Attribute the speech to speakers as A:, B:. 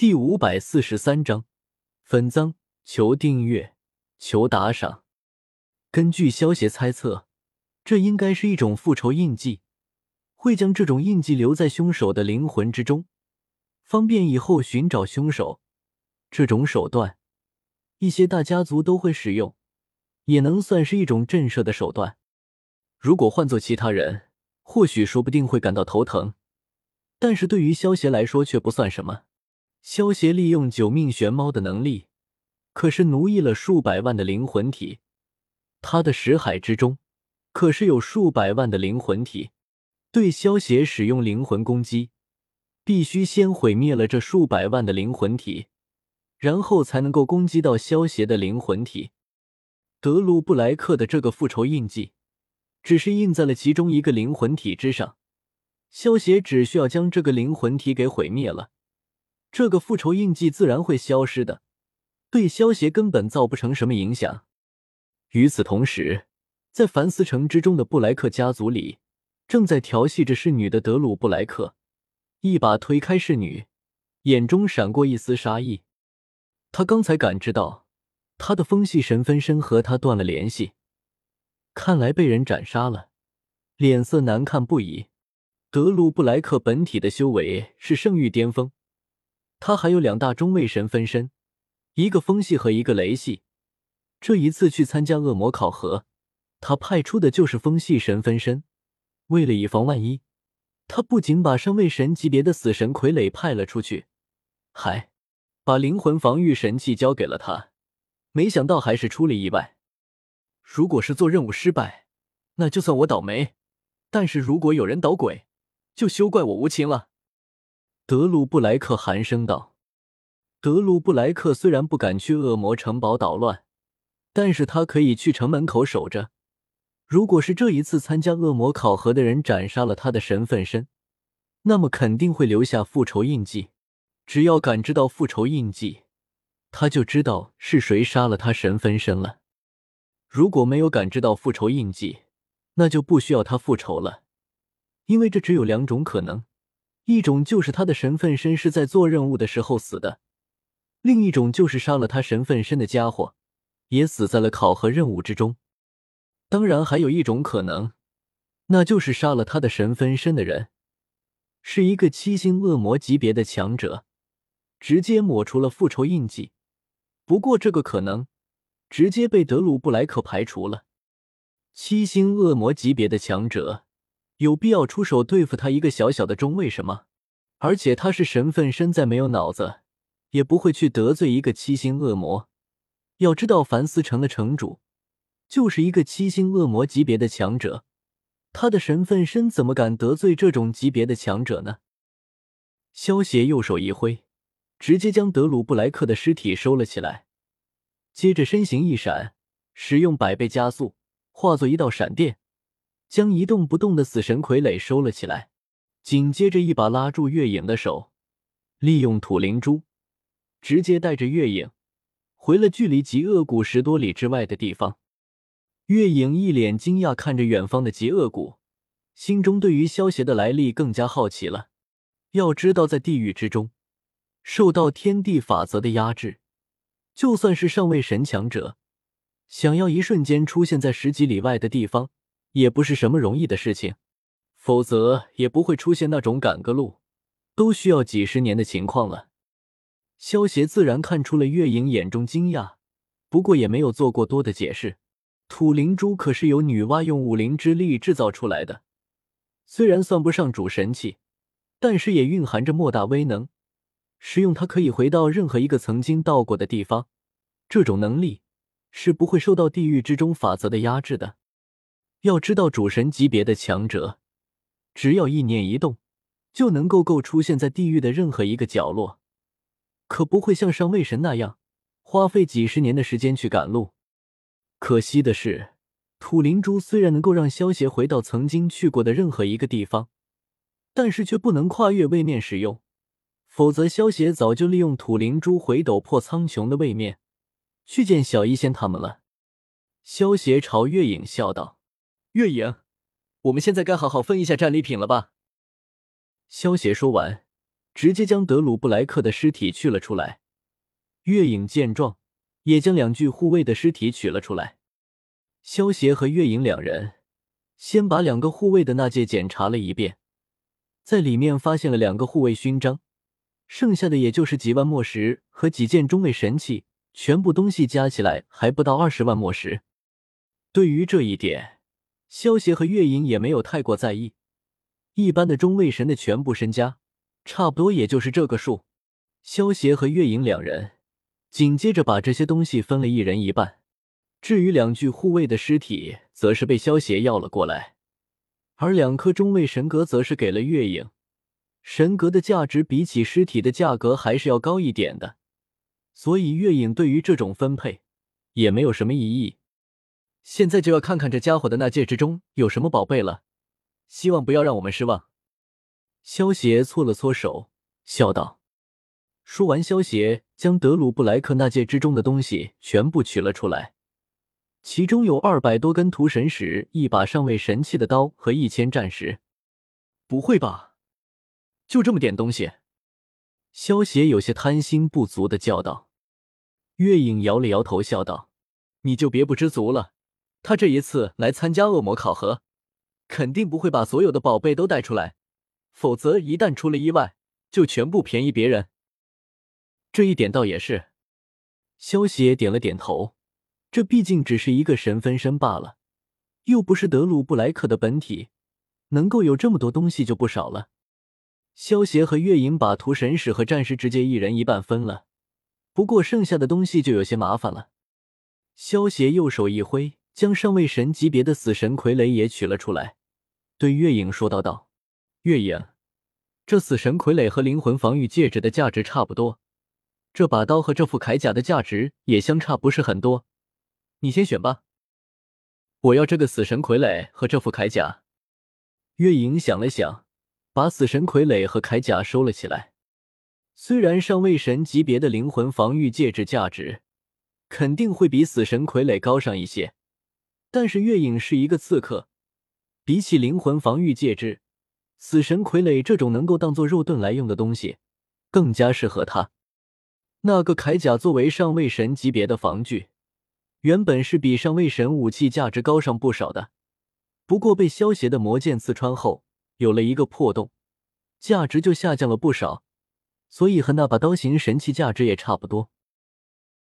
A: 第五百四十三章分赃，求订阅，求打赏。根据萧协猜测，这应该是一种复仇印记，会将这种印记留在凶手的灵魂之中，方便以后寻找凶手。这种手段，一些大家族都会使用，也能算是一种震慑的手段。如果换做其他人，或许说不定会感到头疼，但是对于萧协来说却不算什么。萧协利用九命玄猫的能力，可是奴役了数百万的灵魂体。他的识海之中，可是有数百万的灵魂体。对萧协使用灵魂攻击，必须先毁灭了这数百万的灵魂体，然后才能够攻击到萧协的灵魂体。德鲁布莱克的这个复仇印记，只是印在了其中一个灵魂体之上。萧协只需要将这个灵魂体给毁灭了。这个复仇印记自然会消失的，对萧协根本造不成什么影响。与此同时，在凡斯城之中的布莱克家族里，正在调戏着侍女的德鲁布莱克，一把推开侍女，眼中闪过一丝杀意。他刚才感知到他的风系神分身和他断了联系，看来被人斩杀了，脸色难看不已。德鲁布莱克本体的修为是圣域巅峰。他还有两大中位神分身，一个风系和一个雷系。这一次去参加恶魔考核，他派出的就是风系神分身。为了以防万一，他不仅把上位神级别的死神傀儡派了出去，还把灵魂防御神器交给了他。没想到还是出了意外。如果是做任务失败，那就算我倒霉；但是如果有人捣鬼，就休怪我无情了。德鲁布莱克寒声道：“德鲁布莱克虽然不敢去恶魔城堡捣乱，但是他可以去城门口守着。如果是这一次参加恶魔考核的人斩杀了他的神分身，那么肯定会留下复仇印记。只要感知到复仇印记，他就知道是谁杀了他神分身了。如果没有感知到复仇印记，那就不需要他复仇了，因为这只有两种可能。”一种就是他的神分身是在做任务的时候死的，另一种就是杀了他神分身的家伙也死在了考核任务之中。当然，还有一种可能，那就是杀了他的神分身的人是一个七星恶魔级别的强者，直接抹除了复仇印记。不过，这个可能直接被德鲁布莱克排除了。七星恶魔级别的强者。有必要出手对付他一个小小的中尉什么？而且他是神分身，再没有脑子，也不会去得罪一个七星恶魔。要知道，凡斯城的城主就是一个七星恶魔级别的强者，他的神分身怎么敢得罪这种级别的强者呢？萧协右手一挥，直接将德鲁布莱克的尸体收了起来，接着身形一闪，使用百倍加速，化作一道闪电。将一动不动的死神傀儡收了起来，紧接着一把拉住月影的手，利用土灵珠，直接带着月影回了距离极恶谷十多里之外的地方。月影一脸惊讶看着远方的极恶谷，心中对于萧协的来历更加好奇了。要知道，在地狱之中，受到天地法则的压制，就算是上位神强者，想要一瞬间出现在十几里外的地方。也不是什么容易的事情，否则也不会出现那种赶个路都需要几十年的情况了。萧协自然看出了月影眼中惊讶，不过也没有做过多的解释。土灵珠可是由女娲用武灵之力制造出来的，虽然算不上主神器，但是也蕴含着莫大威能。使用它可以回到任何一个曾经到过的地方，这种能力是不会受到地狱之中法则的压制的。要知道，主神级别的强者，只要意念一动，就能够够出现在地狱的任何一个角落，可不会像上位神那样花费几十年的时间去赶路。可惜的是，土灵珠虽然能够让萧协回到曾经去过的任何一个地方，但是却不能跨越位面使用，否则萧协早就利用土灵珠回斗破苍穹的位面，去见小医仙他们了。萧协朝月影笑道。月影，我们现在该好好分一下战利品了吧？萧协说完，直接将德鲁布莱克的尸体取了出来。月影见状，也将两具护卫的尸体取了出来。萧协和月影两人先把两个护卫的纳戒检查了一遍，在里面发现了两个护卫勋章，剩下的也就是几万墨石和几件中位神器，全部东西加起来还不到二十万墨石。对于这一点，萧协和月影也没有太过在意。一般的中位神的全部身家，差不多也就是这个数。萧协和月影两人紧接着把这些东西分了一人一半。至于两具护卫的尸体，则是被萧协要了过来，而两颗中位神格则是给了月影。神格的价值比起尸体的价格还是要高一点的，所以月影对于这种分配也没有什么异议。现在就要看看这家伙的那戒之中有什么宝贝了，希望不要让我们失望。萧协搓了搓手，笑道。说完，萧协将德鲁布莱克那戒之中的东西全部取了出来。其中有二百多根屠神石，一把上位神器的刀和一千战石。不会吧？就这么点东西？萧协有些贪心不足的叫道。月影摇了摇头，笑道：“你就别不知足了。他这一次来参加恶魔考核，肯定不会把所有的宝贝都带出来，否则一旦出了意外，就全部便宜别人。这一点倒也是。”萧协点了点头。这毕竟只是一个神分身罢了，又不是德鲁布莱克的本体，能够有这么多东西就不少了。萧协和月影把屠神使和战士直接一人一半分了，不过剩下的东西就有些麻烦了。萧协右手一挥，将上位神级别的死神傀儡也取了出来，对月影说道：“道，月影，这死神傀儡和灵魂防御戒指的价值差不多，这把刀和这副铠甲的价值也相差不是很多。”你先选吧。我要这个死神傀儡和这副铠甲。月影想了想，把死神傀儡和铠甲收了起来。虽然上位神级别的灵魂防御戒指价值肯定会比死神傀儡高上一些，但是月影是一个刺客，比起灵魂防御戒指，死神傀儡这种能够当做肉盾来用的东西更加适合他。那个铠甲作为上位神级别的防具。原本是比上位神武器价值高上不少的，不过被萧邪的魔剑刺穿后，有了一个破洞，价值就下降了不少，所以和那把刀形神器价值也差不多。